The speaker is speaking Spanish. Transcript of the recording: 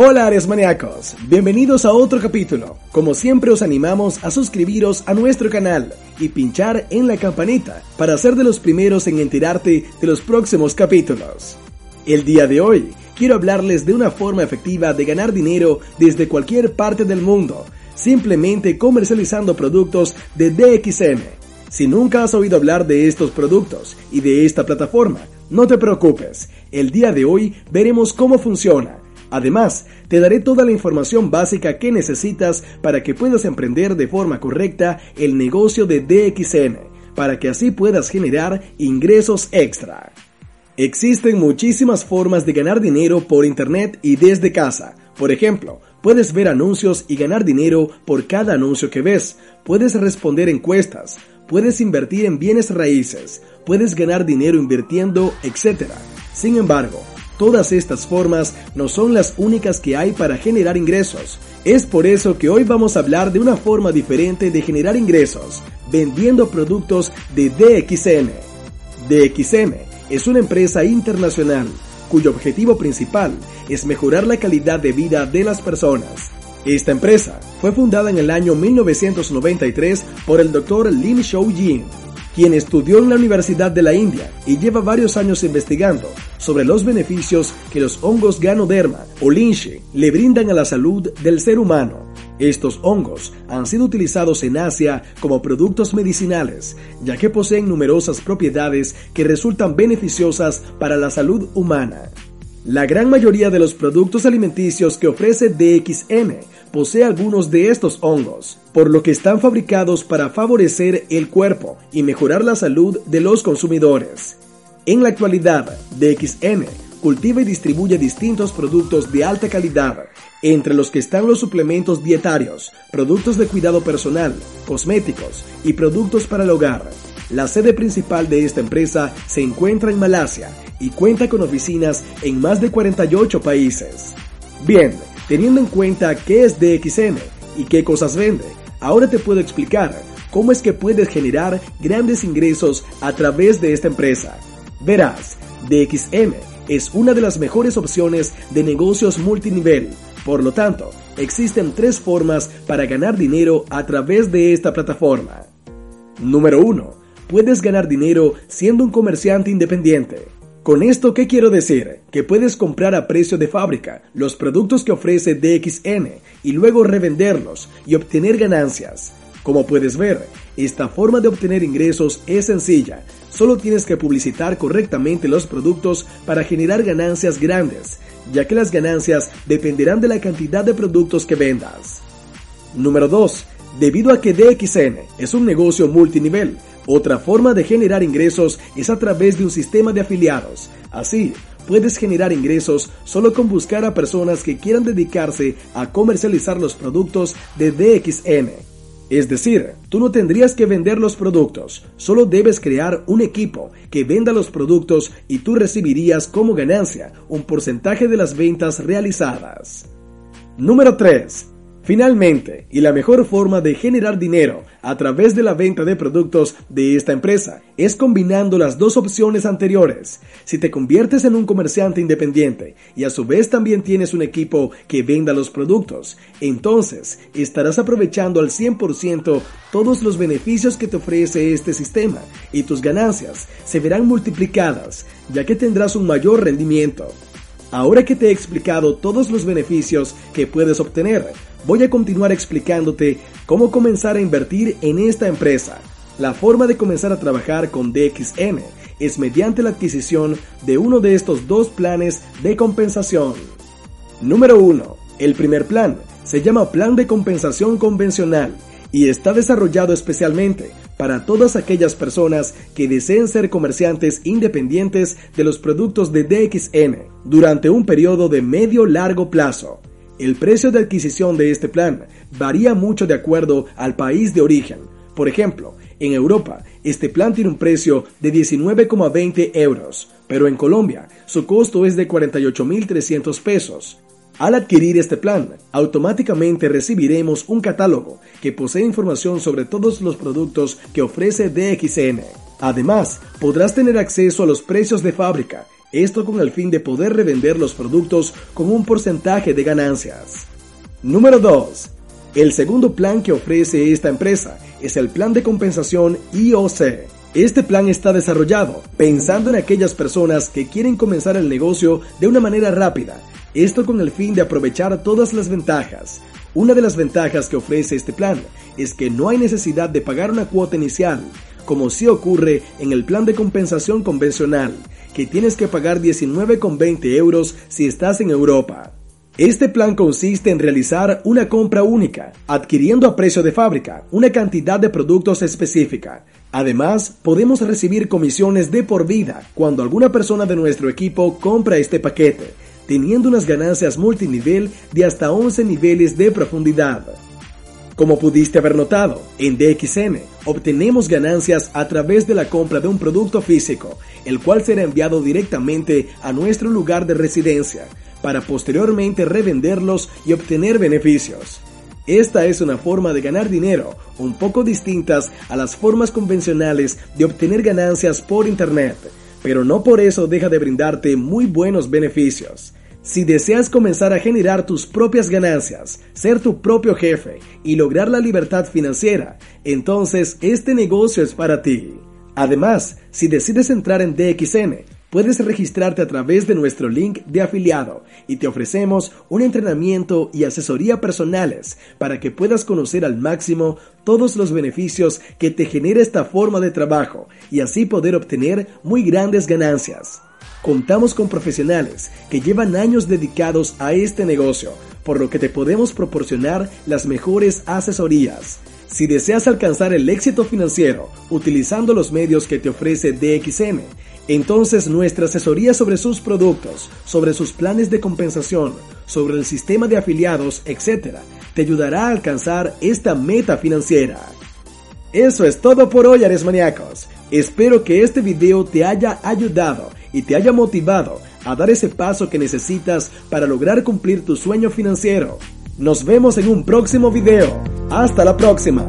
Hola Ares Maníacos, bienvenidos a otro capítulo. Como siempre os animamos a suscribiros a nuestro canal y pinchar en la campanita para ser de los primeros en enterarte de los próximos capítulos. El día de hoy quiero hablarles de una forma efectiva de ganar dinero desde cualquier parte del mundo, simplemente comercializando productos de DXM. Si nunca has oído hablar de estos productos y de esta plataforma, no te preocupes, el día de hoy veremos cómo funciona Además, te daré toda la información básica que necesitas para que puedas emprender de forma correcta el negocio de DXN, para que así puedas generar ingresos extra. Existen muchísimas formas de ganar dinero por internet y desde casa. Por ejemplo, puedes ver anuncios y ganar dinero por cada anuncio que ves. Puedes responder encuestas. Puedes invertir en bienes raíces. Puedes ganar dinero invirtiendo, etc. Sin embargo, Todas estas formas no son las únicas que hay para generar ingresos. Es por eso que hoy vamos a hablar de una forma diferente de generar ingresos, vendiendo productos de DXM. DXM es una empresa internacional cuyo objetivo principal es mejorar la calidad de vida de las personas. Esta empresa fue fundada en el año 1993 por el Dr. Lim Shou Jin, quien estudió en la Universidad de la India y lleva varios años investigando sobre los beneficios que los hongos Ganoderma o Lynshe le brindan a la salud del ser humano. Estos hongos han sido utilizados en Asia como productos medicinales, ya que poseen numerosas propiedades que resultan beneficiosas para la salud humana. La gran mayoría de los productos alimenticios que ofrece DXM posee algunos de estos hongos, por lo que están fabricados para favorecer el cuerpo y mejorar la salud de los consumidores. En la actualidad, DXM cultiva y distribuye distintos productos de alta calidad, entre los que están los suplementos dietarios, productos de cuidado personal, cosméticos y productos para el hogar. La sede principal de esta empresa se encuentra en Malasia y cuenta con oficinas en más de 48 países. Bien, teniendo en cuenta qué es DXM y qué cosas vende, ahora te puedo explicar cómo es que puedes generar grandes ingresos a través de esta empresa. Verás, DXM es una de las mejores opciones de negocios multinivel. Por lo tanto, existen tres formas para ganar dinero a través de esta plataforma. Número 1. Puedes ganar dinero siendo un comerciante independiente. Con esto, ¿qué quiero decir? Que puedes comprar a precio de fábrica los productos que ofrece DXN y luego revenderlos y obtener ganancias. Como puedes ver, esta forma de obtener ingresos es sencilla. Solo tienes que publicitar correctamente los productos para generar ganancias grandes, ya que las ganancias dependerán de la cantidad de productos que vendas. Número 2. Debido a que DXN es un negocio multinivel, otra forma de generar ingresos es a través de un sistema de afiliados. Así, puedes generar ingresos solo con buscar a personas que quieran dedicarse a comercializar los productos de DXN. Es decir, tú no tendrías que vender los productos, solo debes crear un equipo que venda los productos y tú recibirías como ganancia un porcentaje de las ventas realizadas. Número 3. Finalmente, y la mejor forma de generar dinero a través de la venta de productos de esta empresa es combinando las dos opciones anteriores. Si te conviertes en un comerciante independiente y a su vez también tienes un equipo que venda los productos, entonces estarás aprovechando al 100% todos los beneficios que te ofrece este sistema y tus ganancias se verán multiplicadas ya que tendrás un mayor rendimiento. Ahora que te he explicado todos los beneficios que puedes obtener, voy a continuar explicándote cómo comenzar a invertir en esta empresa. La forma de comenzar a trabajar con DXM es mediante la adquisición de uno de estos dos planes de compensación. Número 1. El primer plan se llama Plan de Compensación Convencional y está desarrollado especialmente para todas aquellas personas que deseen ser comerciantes independientes de los productos de DXN durante un periodo de medio largo plazo. El precio de adquisición de este plan varía mucho de acuerdo al país de origen. Por ejemplo, en Europa, este plan tiene un precio de 19,20 euros, pero en Colombia su costo es de 48.300 pesos. Al adquirir este plan, automáticamente recibiremos un catálogo que posee información sobre todos los productos que ofrece DXN. Además, podrás tener acceso a los precios de fábrica, esto con el fin de poder revender los productos con un porcentaje de ganancias. Número 2. El segundo plan que ofrece esta empresa es el plan de compensación IOC. Este plan está desarrollado pensando en aquellas personas que quieren comenzar el negocio de una manera rápida esto con el fin de aprovechar todas las ventajas. Una de las ventajas que ofrece este plan es que no hay necesidad de pagar una cuota inicial, como sí ocurre en el plan de compensación convencional, que tienes que pagar 19,20 euros si estás en Europa. Este plan consiste en realizar una compra única, adquiriendo a precio de fábrica una cantidad de productos específica. Además, podemos recibir comisiones de por vida cuando alguna persona de nuestro equipo compra este paquete teniendo unas ganancias multinivel de hasta 11 niveles de profundidad. Como pudiste haber notado, en DXN obtenemos ganancias a través de la compra de un producto físico, el cual será enviado directamente a nuestro lugar de residencia, para posteriormente revenderlos y obtener beneficios. Esta es una forma de ganar dinero un poco distintas a las formas convencionales de obtener ganancias por Internet, pero no por eso deja de brindarte muy buenos beneficios. Si deseas comenzar a generar tus propias ganancias, ser tu propio jefe y lograr la libertad financiera, entonces este negocio es para ti. Además, si decides entrar en DXN, puedes registrarte a través de nuestro link de afiliado y te ofrecemos un entrenamiento y asesoría personales para que puedas conocer al máximo todos los beneficios que te genera esta forma de trabajo y así poder obtener muy grandes ganancias. Contamos con profesionales que llevan años dedicados a este negocio, por lo que te podemos proporcionar las mejores asesorías. Si deseas alcanzar el éxito financiero utilizando los medios que te ofrece DXN, entonces nuestra asesoría sobre sus productos, sobre sus planes de compensación, sobre el sistema de afiliados, etc., te ayudará a alcanzar esta meta financiera. Eso es todo por hoy, Aresmaníacos. Espero que este video te haya ayudado y te haya motivado a dar ese paso que necesitas para lograr cumplir tu sueño financiero. Nos vemos en un próximo video. Hasta la próxima.